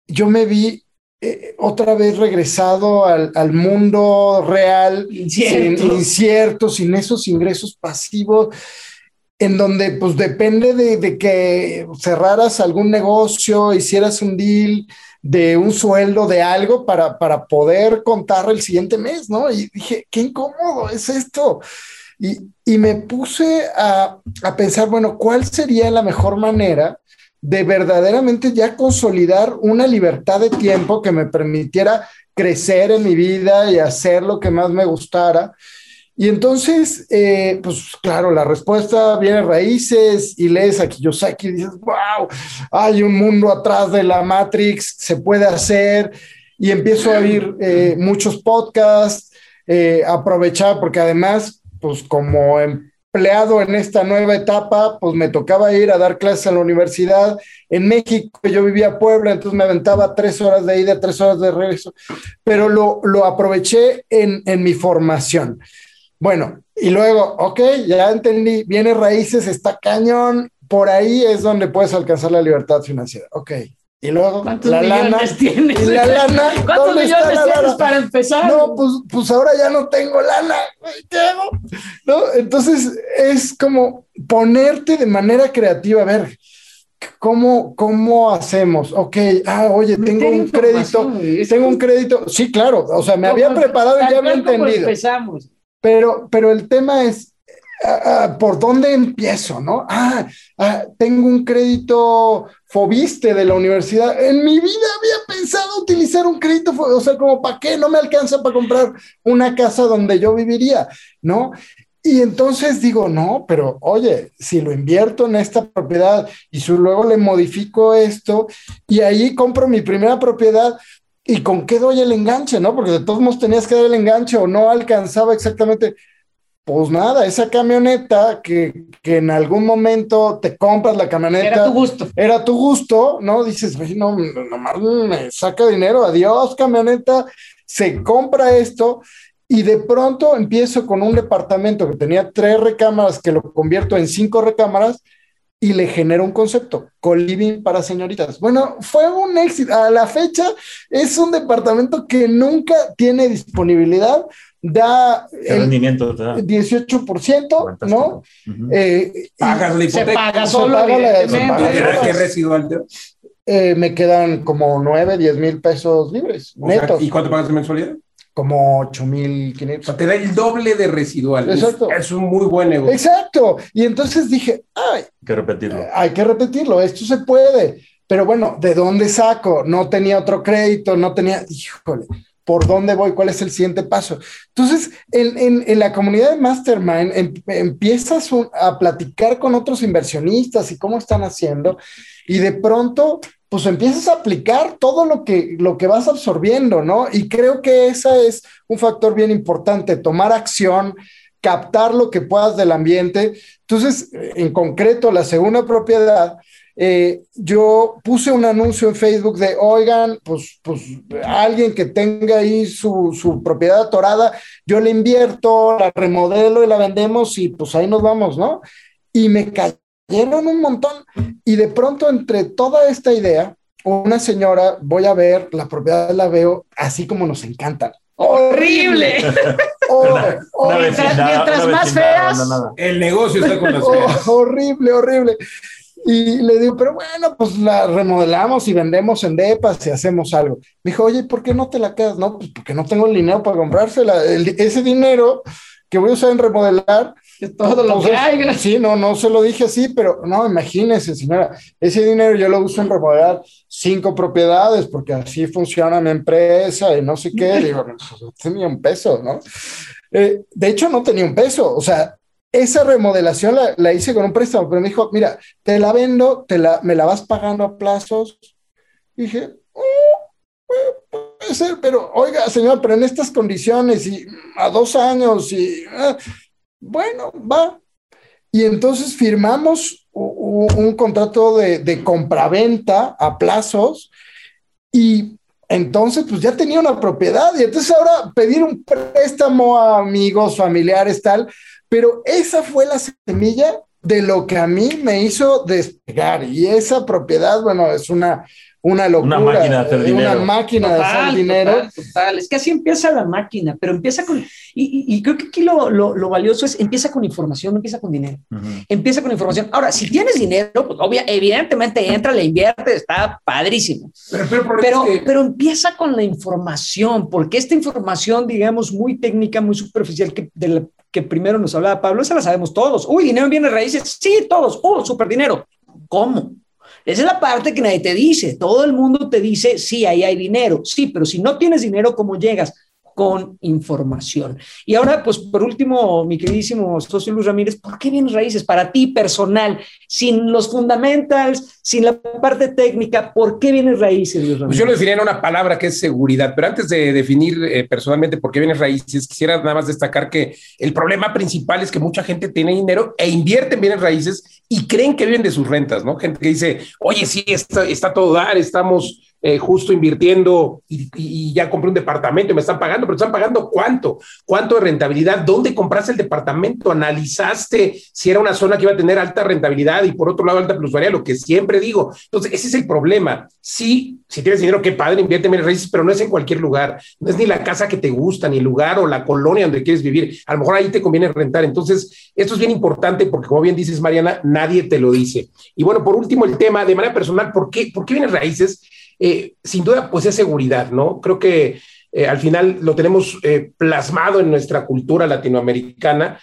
yo me vi eh, otra vez regresado al, mundo real, incierto. Sin, esos ingresos pasivos en donde pues depende de, de, que cerraras algún negocio, hicieras un deal, de un sueldo de algo para, para poder contar el siguiente mes, ¿no? Y dije, qué incómodo es esto. Y, y me puse a, a, pensar, bueno, ¿cuál sería la mejor manera de verdaderamente ya consolidar una libertad de tiempo que me permitiera crecer en mi vida y hacer lo que más me gustara? Y entonces, eh, pues claro, la respuesta viene raíces y lees a Kiyosaki y dices, wow, hay un mundo atrás de la Matrix, se puede hacer. Y empiezo a oír eh, muchos podcasts, eh, aprovechar, porque además, pues como empleado en esta nueva etapa, pues me tocaba ir a dar clases en la universidad. En México yo vivía en Puebla, entonces me aventaba tres horas de ida, tres horas de regreso, pero lo, lo aproveché en, en mi formación. Bueno, Y luego, ok, ya entendí, viene raíces, está cañón, por ahí es donde puedes alcanzar la libertad financiera. Ok. Y luego, la lana. Tienes? Y la lana. ¿Cuántos millones tienes para empezar? No, pues, pues ahora ya no tengo lana. ¿Qué hago? ¿No? Entonces es como ponerte de manera creativa. A ver, ¿Cómo, ¿Cómo hacemos? Ok, ah, oye, tengo un crédito, tengo un crédito. Sí, claro, o sea, me había preparado y ya había entendido. Empezamos. Pero, pero el tema es, ah, ah, ¿por dónde empiezo? ¿No? Ah, ah, tengo un crédito Fobiste de la universidad. En mi vida había pensado utilizar un crédito, o sea, como para qué, no me alcanza para comprar una casa donde yo viviría, ¿no? Y entonces digo, no, pero oye, si lo invierto en esta propiedad y luego le modifico esto y ahí compro mi primera propiedad, ¿Y con qué doy el enganche, no? Porque de todos modos tenías que dar el enganche o no alcanzaba exactamente. Pues nada, esa camioneta que, que en algún momento te compras la camioneta. Era tu gusto. Era tu gusto, ¿no? Dices, no, nomás me saca dinero, adiós camioneta, se compra esto y de pronto empiezo con un departamento que tenía tres recámaras que lo convierto en cinco recámaras y le genera un concepto, co-living para señoritas. Bueno, fue un éxito. A la fecha es un departamento que nunca tiene disponibilidad, da el rendimiento da? 18%, ¿no? Eh, Pagas la hipoteca. Se paga solo. ¿Qué residual? Eh, me quedan como 9, 10 mil pesos libres, netos. ¿Y cuánto pagas de mensualidad? Como 8.500. O sea, te da el doble de residual. Exacto. Es, un muy buen negocio. Exacto. Y entonces dije, ay. Hay que repetirlo. Hay que repetirlo, esto se puede. Pero bueno, ¿de dónde saco? No tenía otro crédito, no tenía, híjole, ¿por dónde voy? ¿Cuál es el siguiente paso? Entonces, en, en, la comunidad de Mastermind em, empiezas a platicar con otros inversionistas y cómo están haciendo, y de pronto pues empiezas a aplicar todo lo que, lo que vas absorbiendo, ¿no? Y creo que ese es un factor bien importante, tomar acción, captar lo que puedas del ambiente. Entonces, en concreto, la segunda propiedad, eh, yo puse un anuncio en Facebook de, oigan, pues, pues alguien que tenga ahí su, su propiedad atorada, yo le invierto, la remodelo y la vendemos y pues ahí nos vamos, ¿no? Y me cayó Llenan un montón y de pronto entre toda esta idea, una señora, voy a ver, la propiedad la veo así como nos encanta. ¡Horrible! mientras, más feas, el negocio está con las feas. horrible, horrible. Y le digo, pero bueno, pues la remodelamos y vendemos en depas y hacemos algo. Me dijo, oye, ¿por qué no te la quedas? No, pues porque no tengo el dinero para comprársela. ese dinero que voy a usar en remodelar, todo lo que hay. Sí, no, no se lo dije así, pero no, imagínese, señora, ese dinero yo lo uso en remodelar cinco propiedades porque así funciona mi empresa y no sé qué. Digo, pues, no tenía un peso, ¿no? Eh, de hecho, no tenía un peso, o sea, esa remodelación la, hice con un préstamo, pero me dijo, mira, te la vendo, te la, me la vas pagando a plazos. dije, ser, pero oiga, señor, pero en estas condiciones y a dos años y... Ah, bueno, va. Y entonces firmamos un, contrato de, de compraventa a plazos y entonces pues ya tenía una propiedad y entonces ahora pedir un préstamo a amigos, familiares, tal, pero esa fue la semilla de lo que a mí me hizo despegar y esa propiedad, bueno, es una una locura. Una máquina de hacer dinero. Una máquina de hacer dinero. Total, Es que así empieza la máquina, pero empieza con. Y, creo que aquí lo, lo, valioso es empieza con información, no empieza con dinero. Empieza con información. Ahora, si tienes dinero, pues obvia, evidentemente entra, le invierte, está padrísimo. Pero, pero, empieza con la información, porque esta información, digamos, muy técnica, muy superficial, que, de la, que primero nos hablaba Pablo, esa la sabemos todos. Uy, dinero en bienes raíces. Sí, todos. Uh, super dinero. ¿Cómo? Esa es la parte que nadie te dice. Todo el mundo te dice, sí, ahí hay dinero. Sí, pero si no tienes dinero, ¿cómo llegas? Con información. Y ahora, pues por último, mi queridísimo socio Luis Ramírez, ¿por qué vienes raíces para ti personal, sin los fundamentals, sin la parte técnica? ¿Por qué vienes raíces, Luis Ramírez? Pues yo lo definiría en una palabra que es seguridad, pero antes de definir eh, personalmente por qué vienes raíces, quisiera nada más destacar que el problema principal es que mucha gente tiene dinero e invierte en bienes raíces y creen que viven de sus rentas, ¿no? Gente que dice, oye, sí, está, está todo dar, estamos eh, justo invirtiendo y, ya compré un departamento y me están pagando, pero están pagando cuánto, cuánto de rentabilidad, dónde compraste el departamento, analizaste si era una zona que iba a tener alta rentabilidad y por otro lado alta plusvalía, lo que siempre digo. Entonces, ese es el problema. Sí, si tienes dinero, qué padre, invierte en raíces, pero no es en cualquier lugar, no es ni la casa que te gusta, ni el lugar o la colonia donde quieres vivir. A lo mejor ahí te conviene rentar. Entonces, esto es bien importante porque, como bien dices, Mariana, nadie te lo dice. Y bueno, por último, el tema de manera personal, ¿por qué, por qué raíces? Eh, sin duda, pues es seguridad, ¿no? Creo que eh, al final lo tenemos eh, plasmado en nuestra cultura latinoamericana.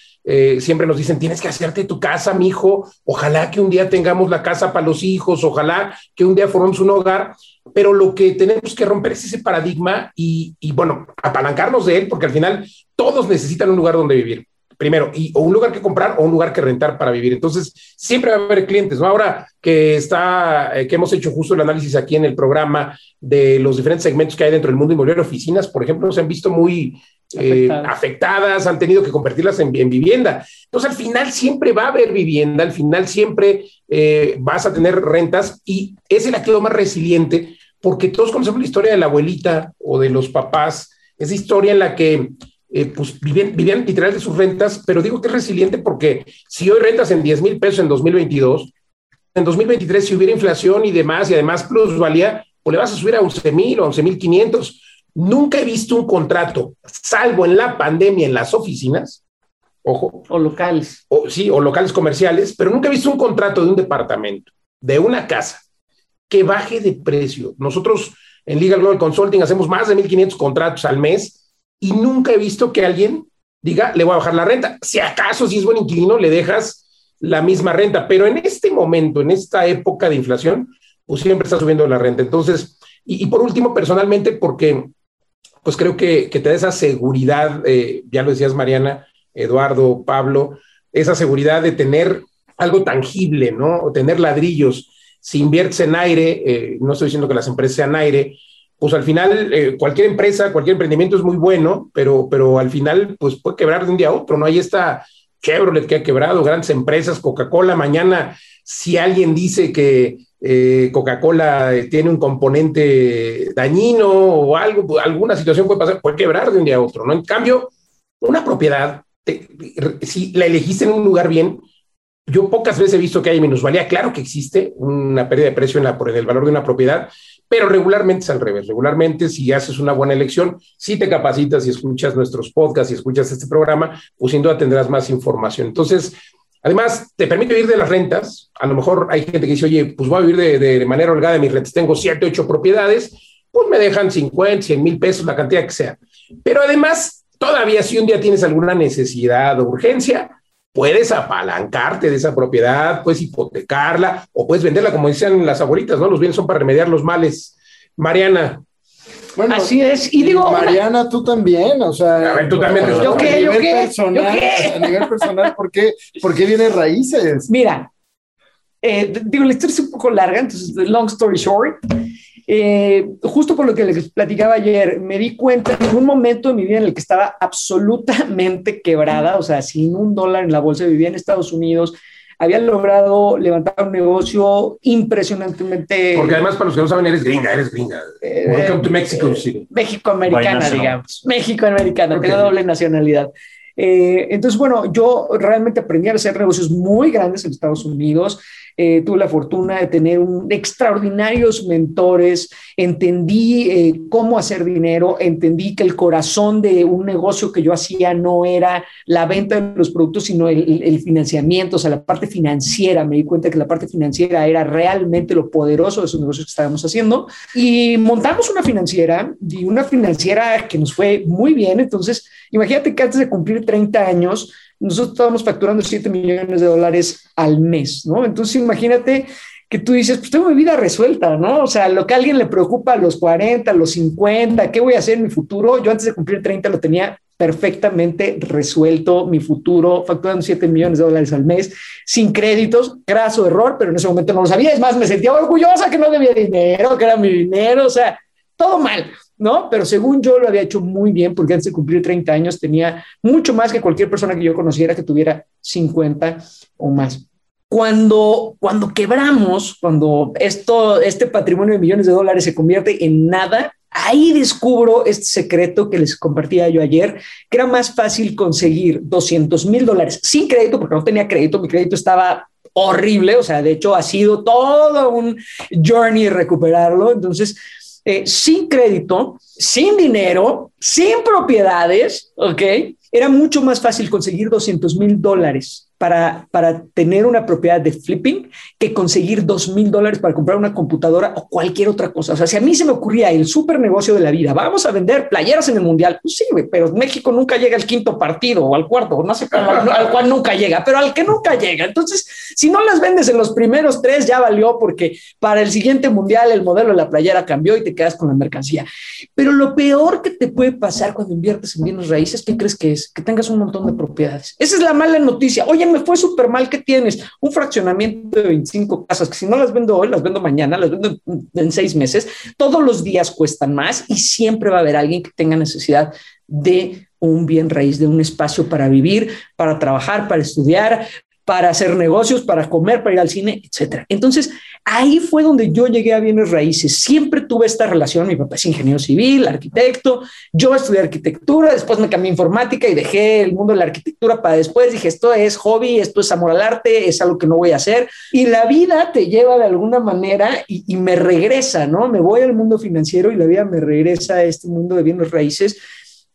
siempre nos dicen, tienes que hacerte tu casa, mi hijo. Ojalá que un día tengamos la casa para los hijos, ojalá que un día formemos un hogar. Pero lo que tenemos que romper es ese paradigma y bueno, apalancarnos de él, porque al final todos necesitan un lugar donde vivir primero, y, o un lugar que comprar o un lugar que rentar para vivir. Entonces, siempre va a haber clientes, ¿no? Ahora que está, eh, que hemos hecho justo el análisis aquí en el programa de los diferentes segmentos que hay dentro del mundo inmobiliario, oficinas, por ejemplo, se han visto muy eh, afectadas. han tenido que convertirlas en, vivienda. Entonces, al final siempre va a haber vivienda, al final siempre eh, vas a tener rentas y es el activo más resiliente porque todos conocemos la historia de la abuelita o de los papás, esa historia en la que eh, pues vivían, vivían literal de sus rentas, pero digo que es resiliente porque si hoy rentas en 10 mil pesos en 2022, en 2023 si hubiera inflación y demás, y además plusvalía, pues le vas a subir a 11 mil o 11 mil 500. Nunca he visto un contrato, salvo en la pandemia en las oficinas, ojo. O locales. O, sí, o locales comerciales, pero nunca he visto un contrato de un departamento, de una casa, que baje de precio. Nosotros en Legal Global Consulting hacemos más de 1.500 contratos al mes y nunca he visto que alguien diga, le voy a bajar la renta. Si acaso, si es buen inquilino, le dejas la misma renta, pero en este momento, en esta época de inflación, pues siempre está subiendo la renta. Entonces, y, por último, personalmente, porque pues creo que, te da esa seguridad, eh, ya lo decías Mariana, Eduardo, Pablo, esa seguridad de tener algo tangible, ¿no? O tener ladrillos. Si inviertes en aire, eh, no estoy diciendo que las empresas sean aire, pues al final eh, cualquier empresa, cualquier emprendimiento es muy bueno, pero, pero al final pues puede quebrar de un día a otro, ¿no? Ahí está Chevrolet que ha quebrado, grandes empresas, Coca-Cola, mañana si alguien dice que eh, Coca-Cola tiene un componente dañino o algo, pues, alguna situación puede pasar, puede quebrar de un día a otro, ¿no? En cambio, una propiedad, si la elegiste en un lugar bien, yo pocas veces he visto que hay minusvalía. Claro que existe una pérdida de precio en, la, por el valor de una propiedad, pero regularmente es al revés. Regularmente, si haces una buena elección, si te capacitas y escuchas nuestros podcasts y escuchas este programa, pues sin duda tendrás más información. Entonces, además, te permite vivir de las rentas. A lo mejor hay gente que dice, oye, pues voy a vivir de, de manera holgada de mis rentas. Tengo siete, ocho propiedades, pues me dejan 50, 100 mil pesos, la cantidad que sea. Pero además, todavía si un día tienes alguna necesidad o urgencia, puedes apalancarte de esa propiedad, puedes hipotecarla o puedes venderla, como dicen las abuelitas, ¿no? Los bienes son para remediar los males. Mariana. Bueno, así es. Y digo, Mariana, tú también, o sea, a ver, tú también. ¿Yo qué? ¿Yo qué? Personal, A nivel personal, ¿por qué, ¿por qué viene raíces? Mira, eh, digo, la historia es un poco larga, entonces, long story short, eh, justo por lo que les platicaba ayer, me di cuenta en un momento de mi vida en el que estaba absolutamente quebrada, o sea, sin un dólar en la bolsa, vivía en Estados Unidos, había logrado levantar un negocio impresionantemente. Porque además, para los que no saben, eres gringa, eres gringa. Eh, Welcome to Mexico eh, México-americana, digamos. México-americana, tengo doble nacionalidad. entonces, bueno, yo realmente aprendí a hacer negocios muy grandes en Estados Unidos. Eh, tuve la fortuna de tener un, extraordinarios mentores, entendí eh, cómo hacer dinero, entendí que el corazón de un negocio que yo hacía no era la venta de los productos, sino el, financiamiento, o sea, la parte financiera. Me di cuenta que la parte financiera era realmente lo poderoso de esos negocios que estábamos haciendo. Y montamos una financiera y una financiera que nos fue muy bien. Entonces, imagínate que antes de cumplir 30 años, nosotros estábamos facturando 7 millones de dólares al mes, ¿no? Entonces imagínate que tú dices, pues tengo mi vida resuelta, ¿no? O sea, lo que a alguien le preocupa a los 40, a los 50, ¿qué voy a hacer en mi futuro? Yo antes de cumplir 30 lo tenía perfectamente resuelto mi futuro, facturando 7 millones de dólares al mes, sin créditos, graso error, pero en ese momento no lo sabía. Es más, me sentía orgullosa que no debía dinero, que era mi dinero, o sea, todo mal. ¿No? Pero según yo lo había hecho muy bien porque antes de cumplir 30 años tenía mucho más que cualquier persona que yo conociera que tuviera 50 o más. Cuando, cuando quebramos, cuando esto, este patrimonio de millones de dólares se convierte en nada, ahí descubro este secreto que les compartía yo ayer, que era más fácil conseguir 200 mil dólares sin crédito, porque no tenía crédito, mi crédito estaba horrible, o sea, de hecho ha sido todo un journey recuperarlo, entonces, eh, sin crédito, sin dinero, sin propiedades, ¿ok? Era mucho más fácil conseguir 200 mil dólares para, para tener una propiedad de flipping que conseguir dos mil dólares para comprar una computadora o cualquier otra cosa. O sea, si a mí se me ocurría el super negocio de la vida, vamos a vender playeras en el mundial, pues sí, pero México nunca llega al quinto partido o al cuarto, no sé, al, al cual nunca llega, pero al que nunca llega. Entonces, si no las vendes en los primeros tres, ya valió porque para el siguiente mundial el modelo de la playera cambió y te quedas con la mercancía. Pero lo peor que te puede pasar cuando inviertes en bienes raíces, ¿qué crees que es? Que tengas un montón de propiedades. Esa es la mala noticia. Oye, me fue súper mal que tienes un fraccionamiento de 25 casas que si no las vendo hoy, las vendo mañana, las vendo en, seis meses. Todos los días cuestan más y siempre va a haber alguien que tenga necesidad de un bien raíz, de un espacio para vivir, para trabajar, para estudiar, para hacer negocios, para comer, para ir al cine, etcétera. Entonces, ahí fue donde yo llegué a bienes raíces. Siempre tuve esta relación. Mi papá es ingeniero civil, arquitecto. Yo estudié arquitectura, después me cambié a informática y dejé el mundo de la arquitectura para después. Dije, esto es hobby, esto es amor al arte, es algo que no voy a hacer. Y la vida te lleva de alguna manera y, me regresa, ¿no? Me voy al mundo financiero y la vida me regresa a este mundo de bienes raíces.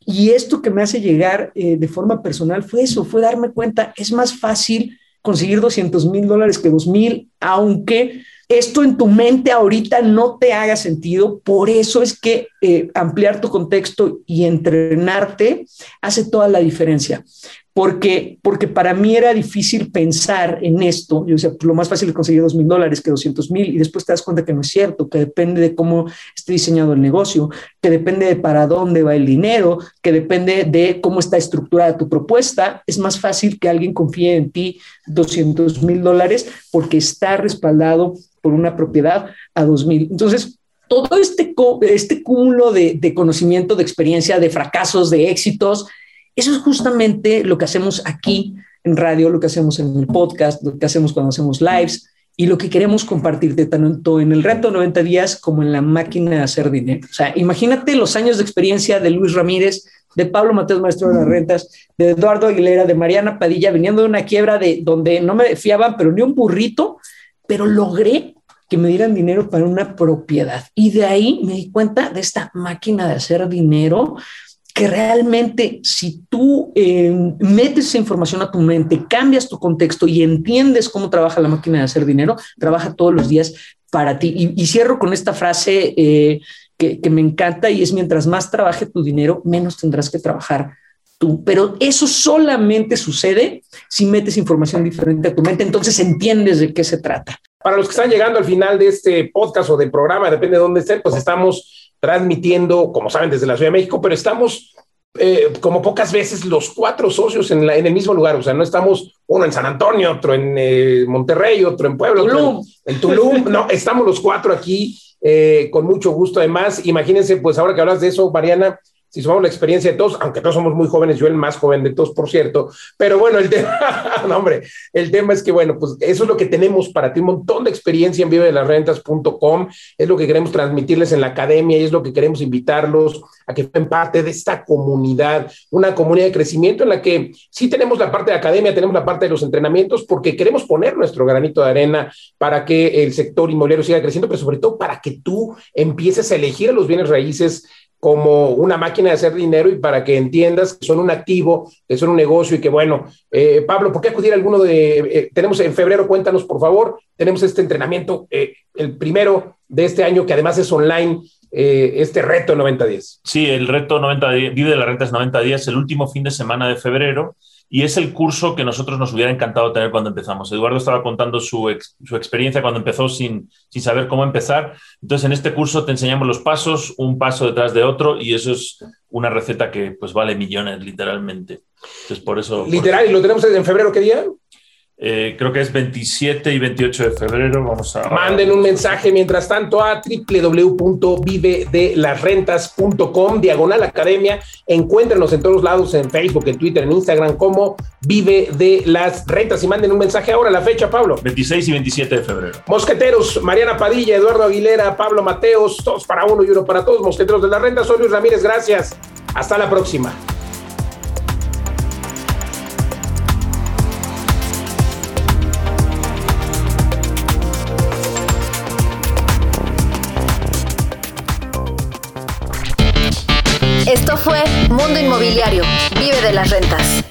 Y esto que me hace llegar eh, de forma personal fue eso, fue darme cuenta, es más fácil conseguir 200 mil dólares que 2 mil, aunque esto en tu mente ahorita no te haga sentido. Por eso es que eh, ampliar tu contexto y entrenarte hace toda la diferencia porque, porque para mí era difícil pensar en esto. Yo decía, pues lo más fácil es conseguir dos mil dólares que 200 mil, y después te das cuenta que no es cierto, que depende de cómo esté diseñado el negocio, que depende de para dónde va el dinero, que depende de cómo está estructurada tu propuesta. Es más fácil que alguien confíe en ti 200 mil dólares porque está respaldado por una propiedad a dos mil. Entonces, todo este, este cúmulo de, de conocimiento, de experiencia, de fracasos, de éxitos, eso es justamente lo que hacemos aquí en radio, lo que hacemos en el podcast, lo que hacemos cuando hacemos lives y lo que queremos compartirte tanto en el reto 90 días como en la máquina de hacer dinero. O sea, imagínate los años de experiencia de Luis Ramírez, de Pablo Mateos, maestro de las rentas, de Eduardo Aguilera, de Mariana Padilla, viniendo de una quiebra de donde no me fiaban, pero ni un burrito, pero logré que me dieran dinero para una propiedad. Y de ahí me di cuenta de esta máquina de hacer dinero que realmente si tú eh, metes esa información a tu mente, cambias tu contexto y entiendes cómo trabaja la máquina de hacer dinero, trabaja todos los días para ti. Y, cierro con esta frase eh, que, me encanta y es mientras más trabaje tu dinero, menos tendrás que trabajar tú. Pero eso solamente sucede si metes información diferente a tu mente, entonces entiendes de qué se trata. Para los que están llegando al final de este podcast o del programa, depende de dónde estén, pues estamos transmitiendo, como saben, desde la Ciudad de México, pero estamos eh, como pocas veces los cuatro socios en, en, el mismo lugar. O sea, no estamos uno en San Antonio, otro en eh, Monterrey, otro en Puebla, Tulum. en, Tulum. No, estamos los cuatro aquí eh, con mucho gusto. Además, imagínense, pues ahora que hablas de eso, Mariana, si sumamos la experiencia de todos, aunque todos somos muy jóvenes, yo el más joven de todos, por cierto, pero bueno, el tema, no, hombre, el tema es que, bueno, pues eso es lo que tenemos para ti, un montón de experiencia en vivo de las rentas.com, es lo que queremos transmitirles en la academia y es lo que queremos invitarlos a que sean parte de esta comunidad, una comunidad de crecimiento en la que sí tenemos la parte de academia, tenemos la parte de los entrenamientos, porque queremos poner nuestro granito de arena para que el sector inmobiliario siga creciendo, pero sobre todo para que tú empieces a elegir los bienes raíces como una máquina de hacer dinero y para que entiendas que son un activo, que son un negocio y que bueno, eh, Pablo, ¿por qué acudir a alguno de, eh, tenemos en febrero, cuéntanos por favor, tenemos este entrenamiento, eh, el primero de este año que además es online, este reto 90 días. Sí, el reto 90 días, vive de las rentas 90 días, el último fin de semana de febrero y es el curso que nosotros nos hubiera encantado tener cuando empezamos. Eduardo estaba contando su, su experiencia cuando empezó sin, sin, saber cómo empezar. Entonces, en este curso te enseñamos los pasos, un paso detrás de otro, y eso es una receta que pues vale millones, literalmente. Entonces, por eso... Literal, ¿y lo tenemos en febrero qué día? Eh, creo que es 27 y 28 de febrero. Vamos a. Manden un mensaje mientras tanto a www.vivedelasrentas.com, diagonal academia. Encuéntrenos en todos lados, en Facebook, en Twitter, en Instagram, como Vive de las Rentas. Y manden un mensaje ahora, la fecha, Pablo. 26 y 27 de febrero. Mosqueteros, Mariana Padilla, Eduardo Aguilera, Pablo Mateos, todos para uno y uno para todos. Mosqueteros de las Rentas. Soy Luis Ramírez, gracias. Hasta la próxima. Esto fue Mundo Inmobiliario. Vive de las rentas.